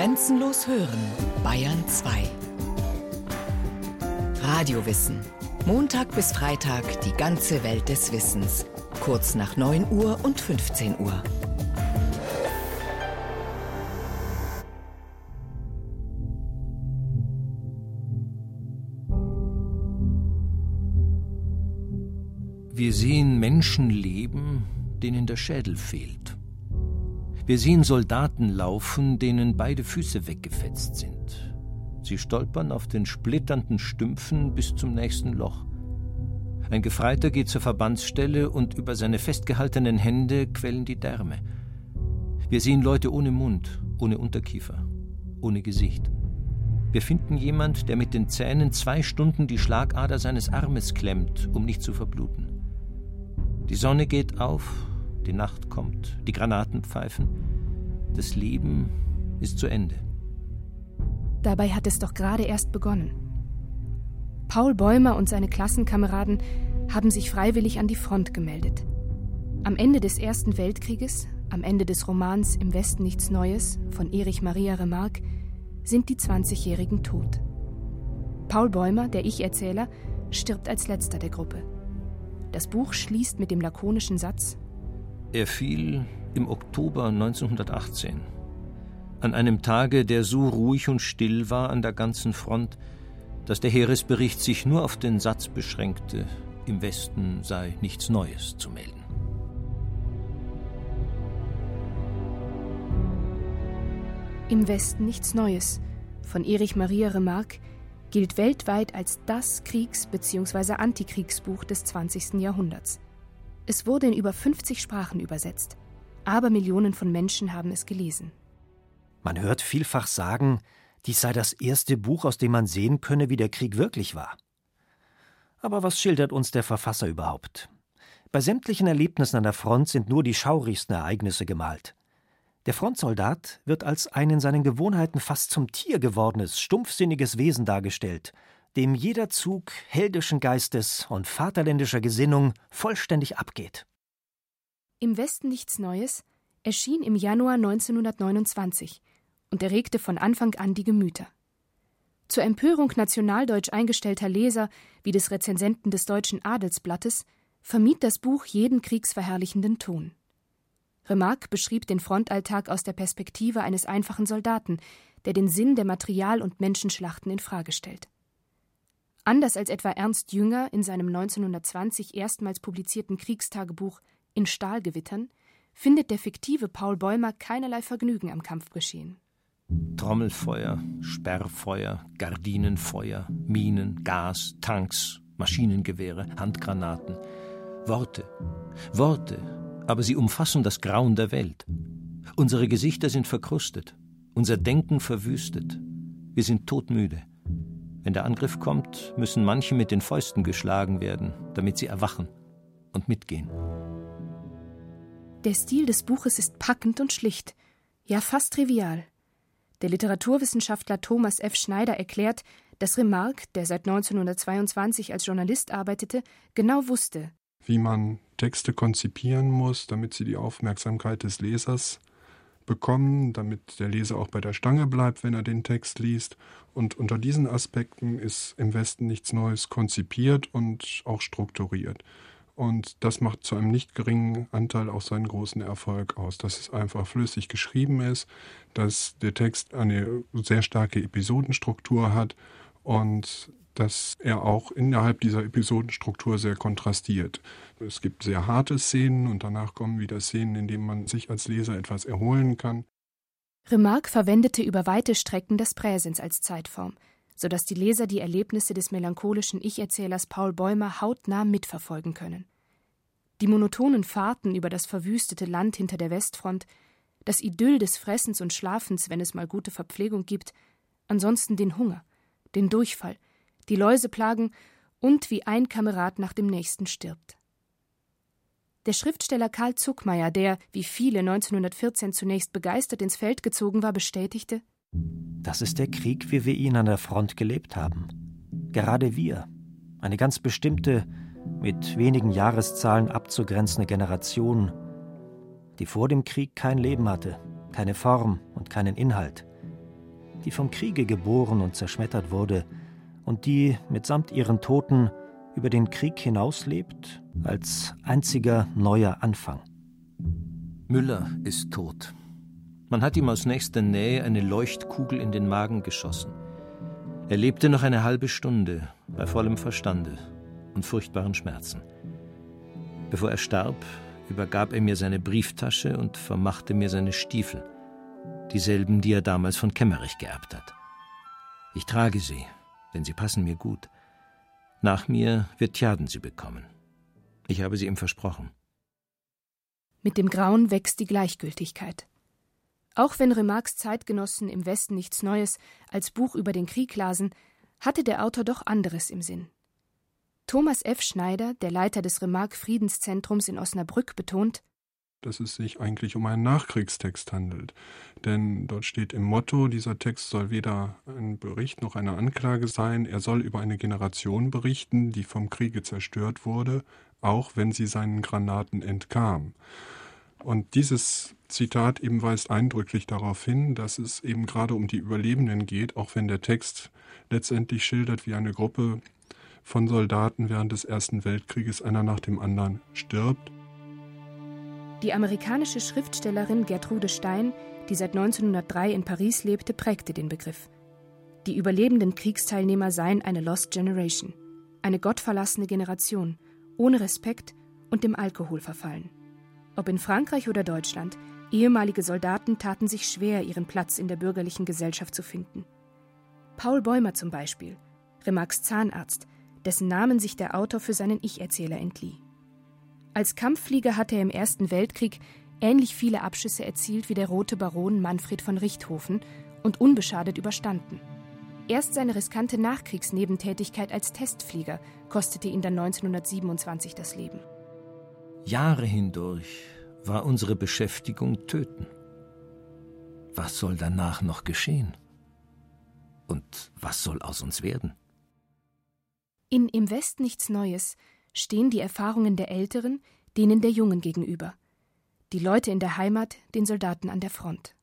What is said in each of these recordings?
Grenzenlos hören, Bayern 2. Radiowissen. Montag bis Freitag die ganze Welt des Wissens. Kurz nach 9 Uhr und 15 Uhr. Wir sehen Menschen leben, denen der Schädel fehlt. Wir sehen Soldaten laufen, denen beide Füße weggefetzt sind. Sie stolpern auf den splitternden Stümpfen bis zum nächsten Loch. Ein Gefreiter geht zur Verbandsstelle und über seine festgehaltenen Hände quellen die Därme. Wir sehen Leute ohne Mund, ohne Unterkiefer, ohne Gesicht. Wir finden jemand, der mit den Zähnen zwei Stunden die Schlagader seines Armes klemmt, um nicht zu verbluten. Die Sonne geht auf, die Nacht kommt, die Granaten pfeifen. Das Leben ist zu Ende. Dabei hat es doch gerade erst begonnen. Paul Bäumer und seine Klassenkameraden haben sich freiwillig an die Front gemeldet. Am Ende des Ersten Weltkrieges, am Ende des Romans Im Westen nichts Neues von Erich Maria Remarque, sind die 20-Jährigen tot. Paul Bäumer, der Ich-Erzähler, stirbt als letzter der Gruppe. Das Buch schließt mit dem lakonischen Satz Er fiel im Oktober 1918, an einem Tage, der so ruhig und still war an der ganzen Front, dass der Heeresbericht sich nur auf den Satz beschränkte, im Westen sei nichts Neues zu melden. Im Westen nichts Neues von Erich Maria Remarque gilt weltweit als das Kriegs- bzw. Antikriegsbuch des 20. Jahrhunderts. Es wurde in über 50 Sprachen übersetzt. Aber Millionen von Menschen haben es gelesen. Man hört vielfach sagen, dies sei das erste Buch, aus dem man sehen könne, wie der Krieg wirklich war. Aber was schildert uns der Verfasser überhaupt? Bei sämtlichen Erlebnissen an der Front sind nur die schaurigsten Ereignisse gemalt. Der Frontsoldat wird als ein in seinen Gewohnheiten fast zum Tier gewordenes, stumpfsinniges Wesen dargestellt, dem jeder Zug heldischen Geistes und vaterländischer Gesinnung vollständig abgeht. Im Westen nichts Neues erschien im Januar 1929 und erregte von Anfang an die Gemüter. Zur Empörung nationaldeutsch eingestellter Leser wie des Rezensenten des Deutschen Adelsblattes vermied das Buch jeden kriegsverherrlichenden Ton. Remarque beschrieb den Frontalltag aus der Perspektive eines einfachen Soldaten, der den Sinn der Material- und Menschenschlachten in Frage stellt. Anders als etwa Ernst Jünger in seinem 1920 erstmals publizierten Kriegstagebuch In Stahlgewittern findet der fiktive Paul Bäumer keinerlei Vergnügen am Kampfgeschehen. Trommelfeuer, Sperrfeuer, Gardinenfeuer, Minen, Gas, Tanks, Maschinengewehre, Handgranaten. Worte, Worte, aber sie umfassen das Grauen der Welt. Unsere Gesichter sind verkrustet, unser Denken verwüstet. Wir sind todmüde. Wenn der Angriff kommt, müssen manche mit den Fäusten geschlagen werden, damit sie erwachen und mitgehen. Der Stil des Buches ist packend und schlicht, ja fast trivial. Der Literaturwissenschaftler Thomas F. Schneider erklärt, dass Remarque, der seit 1922 als Journalist arbeitete, genau wusste, wie man Texte konzipieren muss, damit sie die Aufmerksamkeit des Lesers bekommen, damit der Leser auch bei der Stange bleibt, wenn er den Text liest. Und unter diesen Aspekten ist im Westen nichts Neues konzipiert und auch strukturiert. Und das macht zu einem nicht geringen Anteil auch seinen großen Erfolg aus, dass es einfach flüssig geschrieben ist, dass der Text eine sehr starke Episodenstruktur hat und dass er auch innerhalb dieser Episodenstruktur sehr kontrastiert. Es gibt sehr harte Szenen und danach kommen wieder Szenen, in denen man sich als Leser etwas erholen kann. Remarque verwendete über weite Strecken das Präsens als Zeitform, sodass die Leser die Erlebnisse des melancholischen Ich-Erzählers Paul Bäumer hautnah mitverfolgen können. Die monotonen Fahrten über das verwüstete Land hinter der Westfront, das Idyll des Fressens und Schlafens, wenn es mal gute Verpflegung gibt, ansonsten den Hunger, den Durchfall, die Läuseplagen und wie ein Kamerad nach dem nächsten stirbt. Der Schriftsteller Karl Zuckmeier, der, wie viele 1914 zunächst begeistert ins Feld gezogen war, bestätigte: Das ist der Krieg, wie wir ihn an der Front gelebt haben. Gerade wir, eine ganz bestimmte, mit wenigen Jahreszahlen abzugrenzende Generation, die vor dem Krieg kein Leben hatte, keine Form und keinen Inhalt, die vom Kriege geboren und zerschmettert wurde und die mitsamt ihren Toten über den Krieg hinauslebt als einziger neuer Anfang. Müller ist tot. Man hat ihm aus nächster Nähe eine Leuchtkugel in den Magen geschossen. Er lebte noch eine halbe Stunde bei vollem Verstande und furchtbaren Schmerzen. Bevor er starb, übergab er mir seine Brieftasche und vermachte mir seine Stiefel, dieselben, die er damals von Kemmerich geerbt hat. Ich trage sie, denn sie passen mir gut. Nach mir wird Tjaden sie bekommen. Ich habe sie ihm versprochen. Mit dem Grauen wächst die Gleichgültigkeit. Auch wenn Remarques Zeitgenossen im Westen nichts Neues als Buch über den Krieg lasen, hatte der Autor doch anderes im Sinn. Thomas F. Schneider, der Leiter des Remarque Friedenszentrums in Osnabrück, betont, dass es sich eigentlich um einen Nachkriegstext handelt. Denn dort steht im Motto, dieser Text soll weder ein Bericht noch eine Anklage sein, er soll über eine Generation berichten, die vom Kriege zerstört wurde, auch wenn sie seinen Granaten entkam. Und dieses Zitat eben weist eindrücklich darauf hin, dass es eben gerade um die Überlebenden geht, auch wenn der Text letztendlich schildert, wie eine Gruppe von Soldaten während des Ersten Weltkrieges einer nach dem anderen stirbt. Die amerikanische Schriftstellerin Gertrude Stein, die seit 1903 in Paris lebte, prägte den Begriff. Die überlebenden Kriegsteilnehmer seien eine Lost Generation, eine gottverlassene Generation, ohne Respekt und dem Alkohol verfallen. Ob in Frankreich oder Deutschland, ehemalige Soldaten taten sich schwer, ihren Platz in der bürgerlichen Gesellschaft zu finden. Paul Bäumer zum Beispiel, Remarques Zahnarzt, dessen Namen sich der Autor für seinen Ich-Erzähler entlieh. Als Kampfflieger hatte er im Ersten Weltkrieg ähnlich viele Abschüsse erzielt wie der rote Baron Manfred von Richthofen und unbeschadet überstanden. Erst seine riskante Nachkriegsnebentätigkeit als Testflieger kostete ihn dann 1927 das Leben. Jahre hindurch war unsere Beschäftigung Töten. Was soll danach noch geschehen? Und was soll aus uns werden? In Im West nichts Neues stehen die Erfahrungen der Älteren denen der Jungen gegenüber, die Leute in der Heimat den Soldaten an der Front.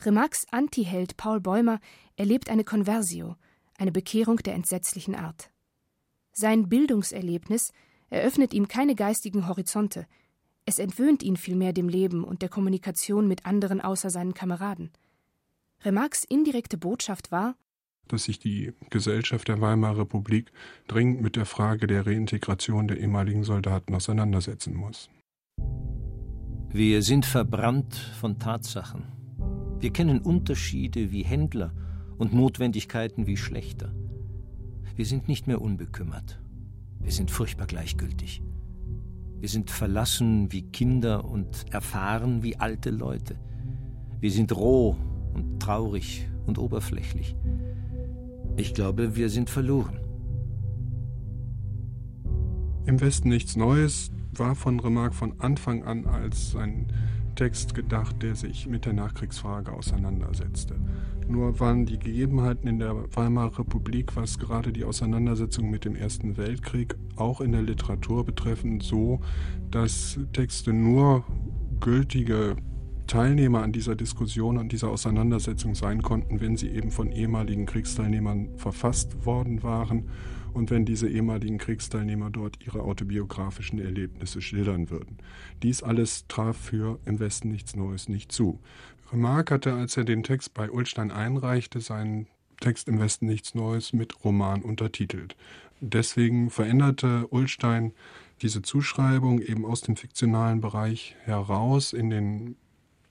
Remarques Antiheld Paul Bäumer erlebt eine Conversio, eine Bekehrung der entsetzlichen Art. Sein Bildungserlebnis eröffnet ihm keine geistigen Horizonte, es entwöhnt ihn vielmehr dem Leben und der Kommunikation mit anderen außer seinen Kameraden. Remarques indirekte Botschaft war, dass sich die Gesellschaft der Weimarer Republik dringend mit der Frage der Reintegration der ehemaligen Soldaten auseinandersetzen muss. Wir sind verbrannt von Tatsachen. Wir kennen Unterschiede wie Händler und Notwendigkeiten wie Schlechter. Wir sind nicht mehr unbekümmert. Wir sind furchtbar gleichgültig. Wir sind verlassen wie Kinder und erfahren wie alte Leute. Wir sind roh und traurig und oberflächlich. Ich glaube, wir sind verloren. Im Westen nichts Neues war von Remarque von Anfang an als ein Text gedacht, der sich mit der Nachkriegsfrage auseinandersetzte. Nur waren die Gegebenheiten in der Weimarer Republik, was gerade die Auseinandersetzung mit dem Ersten Weltkrieg auch in der Literatur betreffend, so, dass Texte nur gültige Teilnehmer an dieser Diskussion, an dieser Auseinandersetzung sein konnten, wenn sie eben von ehemaligen Kriegsteilnehmern verfasst worden waren und wenn diese ehemaligen Kriegsteilnehmer dort ihre autobiografischen Erlebnisse schildern würden. Dies alles traf für im Westen nichts Neues nicht zu. Remarque hatte, als er den Text bei Ulstein einreichte, seinen Text im Westen nichts Neues mit Roman untertitelt. Deswegen veränderte Ulstein diese Zuschreibung eben aus dem fiktionalen Bereich heraus in den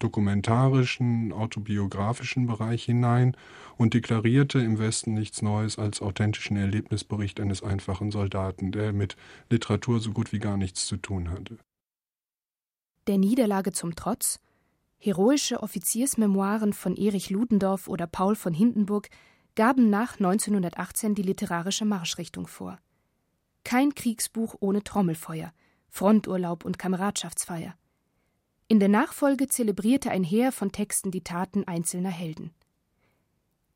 dokumentarischen, autobiografischen Bereich hinein und deklarierte im Westen nichts Neues als authentischen Erlebnisbericht eines einfachen Soldaten, der mit Literatur so gut wie gar nichts zu tun hatte. Der Niederlage zum Trotz, heroische Offiziersmemoiren von Erich Ludendorff oder Paul von Hindenburg gaben nach 1918 die literarische Marschrichtung vor. Kein Kriegsbuch ohne Trommelfeuer, Fronturlaub und Kameradschaftsfeier. In der Nachfolge zelebrierte ein Heer von Texten die Taten einzelner Helden.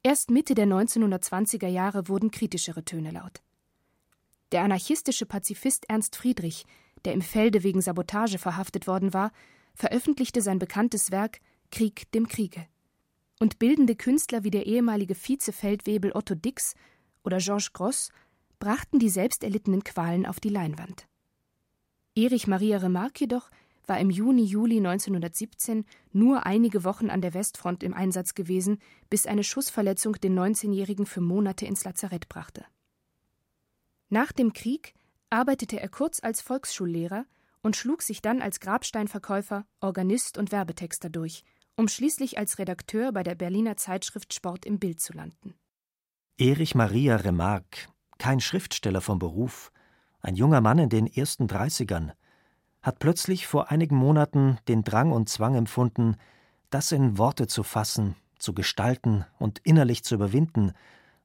Erst Mitte der 1920er Jahre wurden kritischere Töne laut. Der anarchistische Pazifist Ernst Friedrich, der im Felde wegen Sabotage verhaftet worden war, veröffentlichte sein bekanntes Werk Krieg dem Kriege. und bildende Künstler wie der ehemalige Vizefeldwebel Otto Dix oder Georges Gross brachten die selbst erlittenen Qualen auf die Leinwand. Erich Maria Remarque jedoch war im Juni-Juli 1917 nur einige Wochen an der Westfront im Einsatz gewesen, bis eine Schussverletzung den 19-Jährigen für Monate ins Lazarett brachte. Nach dem Krieg arbeitete er kurz als Volksschullehrer und schlug sich dann als Grabsteinverkäufer, Organist und Werbetexter durch, um schließlich als Redakteur bei der Berliner Zeitschrift Sport im Bild zu landen. Erich Maria Remarque, kein Schriftsteller vom Beruf, ein junger Mann in den ersten Dreißigern, hat plötzlich vor einigen Monaten den Drang und Zwang empfunden, das in Worte zu fassen, zu gestalten und innerlich zu überwinden,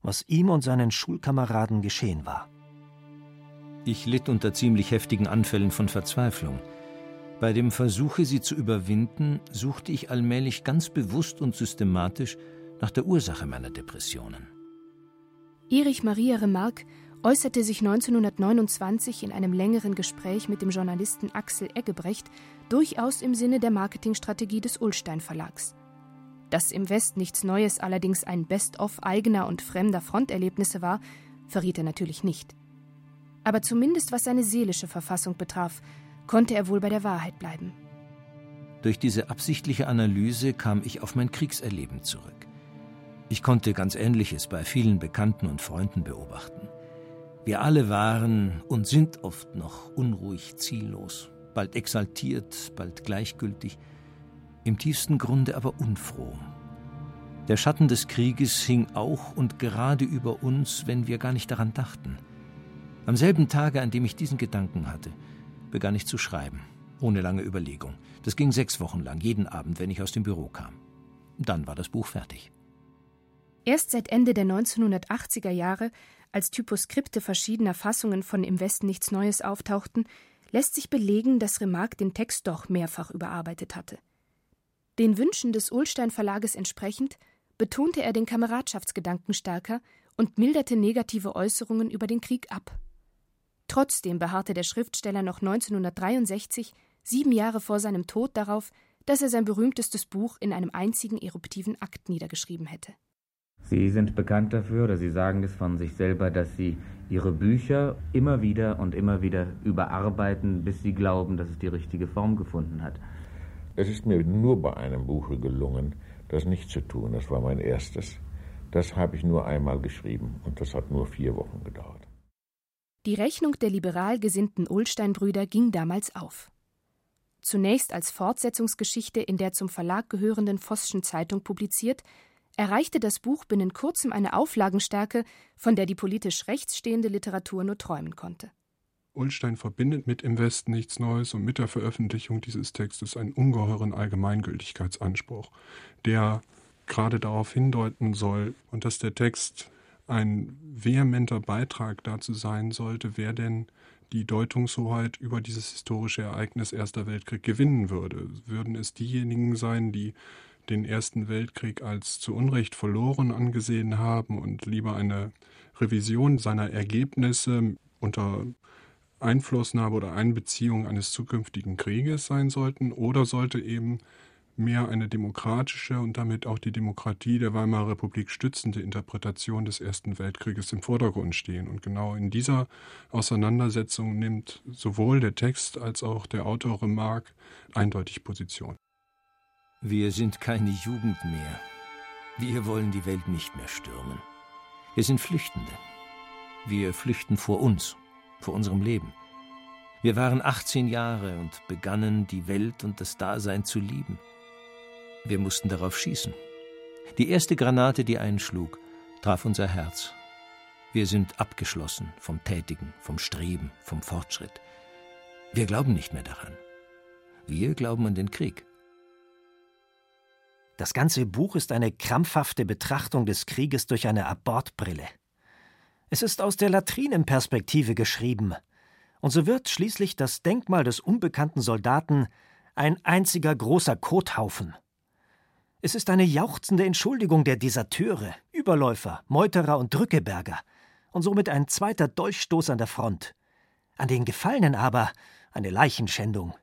was ihm und seinen Schulkameraden geschehen war. Ich litt unter ziemlich heftigen Anfällen von Verzweiflung. Bei dem Versuche, sie zu überwinden, suchte ich allmählich ganz bewusst und systematisch nach der Ursache meiner Depressionen. Erich Maria Remarque äußerte sich 1929 in einem längeren Gespräch mit dem Journalisten Axel Eggebrecht durchaus im Sinne der Marketingstrategie des Ullstein Verlags. Dass im West nichts Neues allerdings ein Best-of eigener und fremder Fronterlebnisse war, verriet er natürlich nicht. Aber zumindest was seine seelische Verfassung betraf, konnte er wohl bei der Wahrheit bleiben. Durch diese absichtliche Analyse kam ich auf mein Kriegserleben zurück. Ich konnte ganz Ähnliches bei vielen Bekannten und Freunden beobachten. Wir alle waren und sind oft noch unruhig, ziellos, bald exaltiert, bald gleichgültig, im tiefsten Grunde aber unfroh. Der Schatten des Krieges hing auch und gerade über uns, wenn wir gar nicht daran dachten – am selben Tage, an dem ich diesen Gedanken hatte, begann ich zu schreiben, ohne lange Überlegung. Das ging sechs Wochen lang, jeden Abend, wenn ich aus dem Büro kam. Dann war das Buch fertig. Erst seit Ende der 1980er Jahre, als Typoskripte verschiedener Fassungen von Im Westen nichts Neues auftauchten, lässt sich belegen, dass Remarque den Text doch mehrfach überarbeitet hatte. Den Wünschen des Ulstein Verlages entsprechend betonte er den Kameradschaftsgedanken stärker und milderte negative Äußerungen über den Krieg ab. Trotzdem beharrte der Schriftsteller noch 1963, sieben Jahre vor seinem Tod, darauf, dass er sein berühmtestes Buch in einem einzigen eruptiven Akt niedergeschrieben hätte. Sie sind bekannt dafür, oder Sie sagen es von sich selber, dass Sie Ihre Bücher immer wieder und immer wieder überarbeiten, bis Sie glauben, dass es die richtige Form gefunden hat. Es ist mir nur bei einem Buche gelungen, das nicht zu tun. Das war mein erstes. Das habe ich nur einmal geschrieben und das hat nur vier Wochen gedauert. Die Rechnung der liberal gesinnten Ulstein-Brüder ging damals auf. Zunächst als Fortsetzungsgeschichte in der zum Verlag gehörenden Voßschen Zeitung publiziert, erreichte das Buch binnen kurzem eine Auflagenstärke, von der die politisch rechts stehende Literatur nur träumen konnte. Ulstein verbindet mit Im Westen nichts Neues und mit der Veröffentlichung dieses Textes einen ungeheuren Allgemeingültigkeitsanspruch, der gerade darauf hindeuten soll und dass der Text ein vehementer Beitrag dazu sein sollte, wer denn die Deutungshoheit über dieses historische Ereignis Erster Weltkrieg gewinnen würde. Würden es diejenigen sein, die den Ersten Weltkrieg als zu Unrecht verloren angesehen haben und lieber eine Revision seiner Ergebnisse unter Einflussnahme oder Einbeziehung eines zukünftigen Krieges sein sollten, oder sollte eben mehr eine demokratische und damit auch die Demokratie der Weimarer Republik stützende Interpretation des Ersten Weltkrieges im Vordergrund stehen. Und genau in dieser Auseinandersetzung nimmt sowohl der Text als auch der Autor Remarque eindeutig Position. Wir sind keine Jugend mehr. Wir wollen die Welt nicht mehr stürmen. Wir sind Flüchtende. Wir flüchten vor uns, vor unserem Leben. Wir waren 18 Jahre und begannen, die Welt und das Dasein zu lieben. Wir mussten darauf schießen. Die erste Granate, die einschlug, traf unser Herz. Wir sind abgeschlossen vom Tätigen, vom Streben, vom Fortschritt. Wir glauben nicht mehr daran. Wir glauben an den Krieg. Das ganze Buch ist eine krampfhafte Betrachtung des Krieges durch eine Abortbrille. Es ist aus der Latrinenperspektive geschrieben, und so wird schließlich das Denkmal des unbekannten Soldaten ein einziger großer Kothaufen. Es ist eine jauchzende Entschuldigung der Deserteure, Überläufer, Meuterer und Drückeberger und somit ein zweiter Dolchstoß an der Front. An den Gefallenen aber eine Leichenschändung.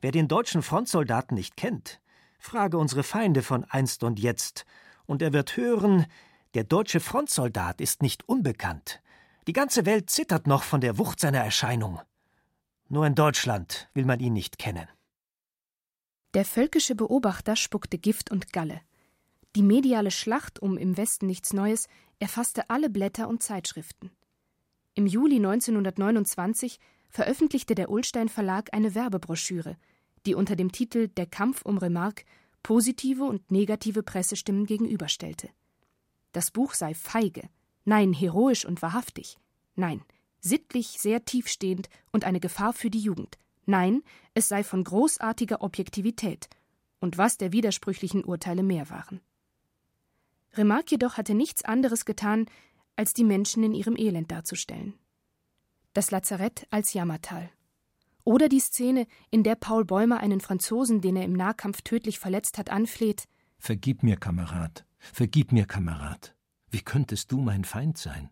Wer den deutschen Frontsoldaten nicht kennt, Frage unsere Feinde von einst und jetzt, und er wird hören, der deutsche Frontsoldat ist nicht unbekannt. Die ganze Welt zittert noch von der Wucht seiner Erscheinung. Nur in Deutschland will man ihn nicht kennen. Der völkische Beobachter spuckte Gift und Galle. Die mediale Schlacht um im Westen nichts Neues erfasste alle Blätter und Zeitschriften. Im Juli 1929 veröffentlichte der Ullstein Verlag eine Werbebroschüre, die unter dem Titel Der Kampf um Remarque positive und negative Pressestimmen gegenüberstellte. Das Buch sei feige, nein, heroisch und wahrhaftig, nein, sittlich sehr tiefstehend und eine Gefahr für die Jugend, nein, es sei von großartiger Objektivität und was der widersprüchlichen Urteile mehr waren. Remarque jedoch hatte nichts anderes getan, als die Menschen in ihrem Elend darzustellen. Das Lazarett als Jammertal. Oder die Szene, in der Paul Bäumer einen Franzosen, den er im Nahkampf tödlich verletzt hat, anfleht: Vergib mir, Kamerad, vergib mir, Kamerad. Wie könntest du mein Feind sein?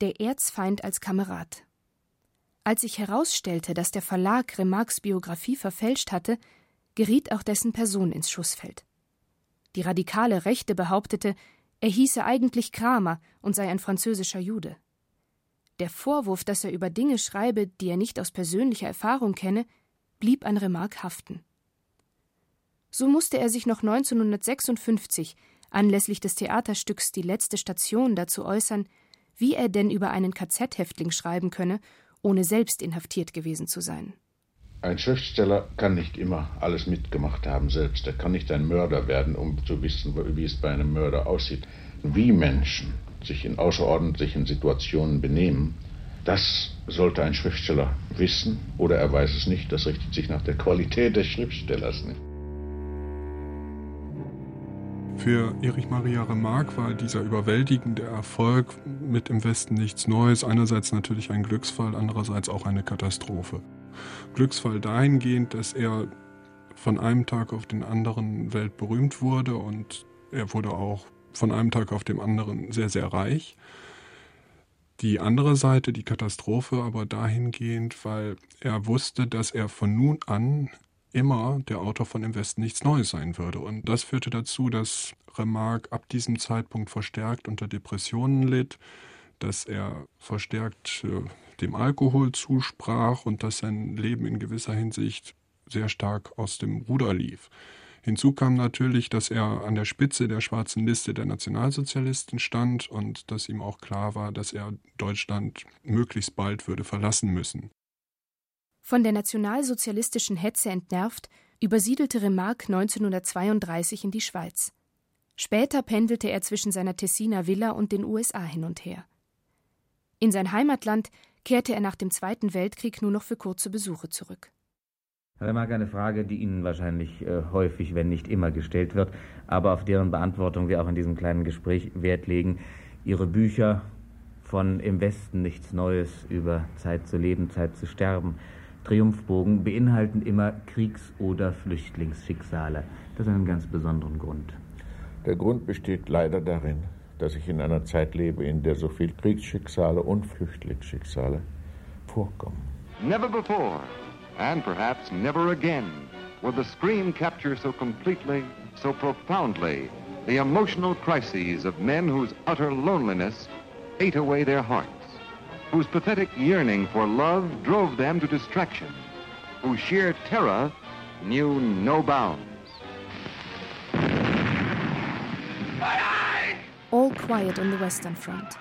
Der Erzfeind als Kamerad. Als sich herausstellte, dass der Verlag Remarques Biografie verfälscht hatte, geriet auch dessen Person ins Schussfeld. Die radikale Rechte behauptete, er hieße eigentlich Kramer und sei ein französischer Jude. Der Vorwurf, dass er über Dinge schreibe, die er nicht aus persönlicher Erfahrung kenne, blieb an Remarque haften. So musste er sich noch 1956 anlässlich des Theaterstücks Die letzte Station dazu äußern, wie er denn über einen KZ-Häftling schreiben könne, ohne selbst inhaftiert gewesen zu sein. Ein Schriftsteller kann nicht immer alles mitgemacht haben selbst. Er kann nicht ein Mörder werden, um zu wissen, wie es bei einem Mörder aussieht. Wie Menschen sich in außerordentlichen Situationen benehmen, das sollte ein Schriftsteller wissen oder er weiß es nicht. Das richtet sich nach der Qualität des Schriftstellers nicht. Für Erich Maria Remarque war dieser überwältigende Erfolg mit im Westen nichts Neues. Einerseits natürlich ein Glücksfall, andererseits auch eine Katastrophe. Glücksfall dahingehend, dass er von einem Tag auf den anderen weltberühmt wurde und er wurde auch von einem Tag auf den anderen sehr, sehr reich. Die andere Seite, die Katastrophe, aber dahingehend, weil er wusste, dass er von nun an immer der Autor von Im Westen nichts Neues sein würde. Und das führte dazu, dass Remarque ab diesem Zeitpunkt verstärkt unter Depressionen litt, dass er verstärkt äh, dem Alkohol zusprach und dass sein Leben in gewisser Hinsicht sehr stark aus dem Ruder lief. Hinzu kam natürlich, dass er an der Spitze der schwarzen Liste der Nationalsozialisten stand und dass ihm auch klar war, dass er Deutschland möglichst bald würde verlassen müssen. Von der nationalsozialistischen Hetze entnervt, übersiedelte Remarque 1932 in die Schweiz. Später pendelte er zwischen seiner Tessiner Villa und den USA hin und her. In sein Heimatland kehrte er nach dem Zweiten Weltkrieg nur noch für kurze Besuche zurück. Herr Remarque, eine Frage, die Ihnen wahrscheinlich äh, häufig, wenn nicht immer gestellt wird, aber auf deren Beantwortung wir auch in diesem kleinen Gespräch Wert legen. Ihre Bücher von Im Westen nichts Neues über Zeit zu leben, Zeit zu sterben, Triumphbogen beinhalten immer Kriegs- oder Flüchtlingsschicksale. Das hat einen ganz besonderen Grund. Der Grund besteht leider darin, dass ich in einer Zeit lebe, in der so viel Kriegsschicksale und Flüchtlingsschicksale vorkommen. Never before and perhaps never again will the screen capture so completely, so profoundly the emotional crises of men whose utter loneliness ate away their hearts, whose pathetic yearning for love drove them to distraction, whose sheer terror knew no bounds. All Quiet on the Western Front.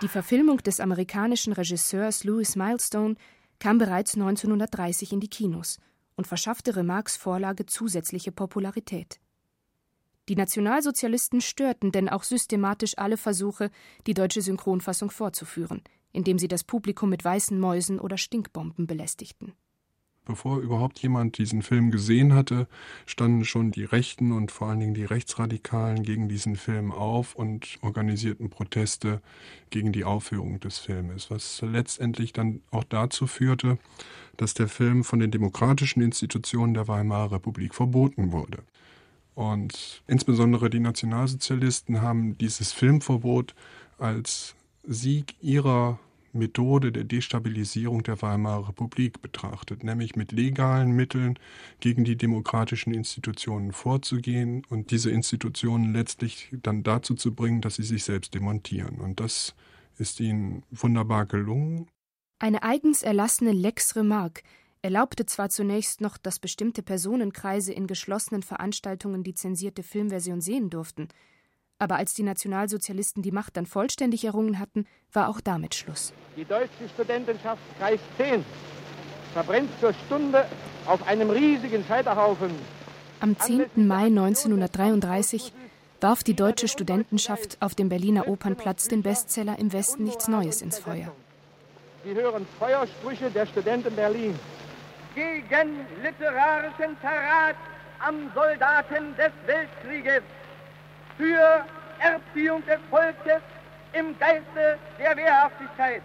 Die Verfilmung des amerikanischen Regisseurs Louis Milestone kam bereits 1930 in die Kinos und verschaffte Remarques Vorlage zusätzliche Popularität. Die Nationalsozialisten störten denn auch systematisch alle Versuche, die deutsche Synchronfassung vorzuführen, indem sie das Publikum mit weißen Mäusen oder Stinkbomben belästigten. Bevor überhaupt jemand diesen Film gesehen hatte, standen schon die Rechten und vor allen Dingen die Rechtsradikalen gegen diesen Film auf und organisierten Proteste gegen die Aufführung des Filmes, was letztendlich dann auch dazu führte, dass der Film von den demokratischen Institutionen der Weimarer Republik verboten wurde. Und insbesondere die Nationalsozialisten haben dieses Filmverbot als Sieg ihrer Methode der Destabilisierung der Weimarer Republik betrachtet, nämlich mit legalen Mitteln gegen die demokratischen Institutionen vorzugehen und diese Institutionen letztlich dann dazu zu bringen, dass sie sich selbst demontieren. Und das ist ihnen wunderbar gelungen. Eine eigens erlassene Lex Remarque erlaubte zwar zunächst noch, dass bestimmte Personenkreise in geschlossenen Veranstaltungen die zensierte Filmversion sehen durften, aber als die Nationalsozialisten die Macht dann vollständig errungen hatten, war auch damit Schluss. Die deutsche Studentenschaft Kreis 10 verbrennt zur Stunde auf einem riesigen Scheiterhaufen. Am 10. Mai 1933 warf die deutsche Studentenschaft auf dem Berliner Opernplatz den Bestseller Im Westen nichts Neues ins Feuer. Sie hören Feuersprüche der Studenten Berlin. Gegen literarischen Verrat am Soldaten des Weltkrieges für Erziehung des Volkes im Geiste der Wehrhaftigkeit.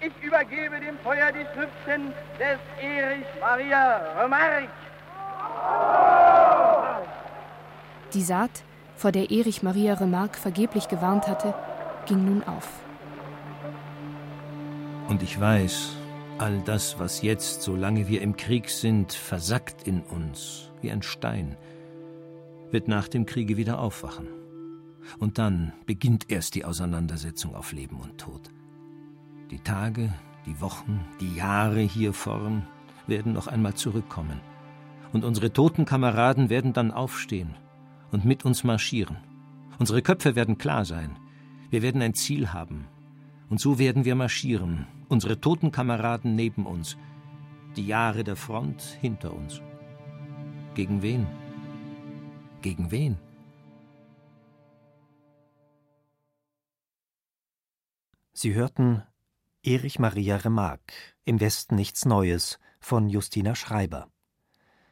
Ich übergebe dem Feuer die Schriften des Erich Maria Remarque. Die Saat, vor der Erich Maria Remarque vergeblich gewarnt hatte, ging nun auf. Und ich weiß, all das, was jetzt, solange wir im Krieg sind, versackt in uns wie ein Stein, wird nach dem Kriege wieder aufwachen. Und dann beginnt erst die Auseinandersetzung auf Leben und Tod. Die Tage, die Wochen, die Jahre hier vorn werden noch einmal zurückkommen. Und unsere toten Kameraden werden dann aufstehen und mit uns marschieren. Unsere Köpfe werden klar sein. Wir werden ein Ziel haben. Und so werden wir marschieren. Unsere toten Kameraden neben uns. Die Jahre der Front hinter uns. Gegen wen? Gegen wen? Sie hörten Erich Maria Remarque Im Westen nichts Neues von Justina Schreiber.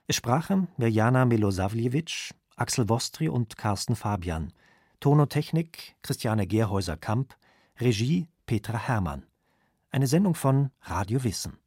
Es sprachen Mirjana Milosavljevic, Axel Wostri und Carsten Fabian. Tonotechnik Christiane Gerhäuser-Kamp, Regie Petra Hermann. Eine Sendung von Radio Wissen.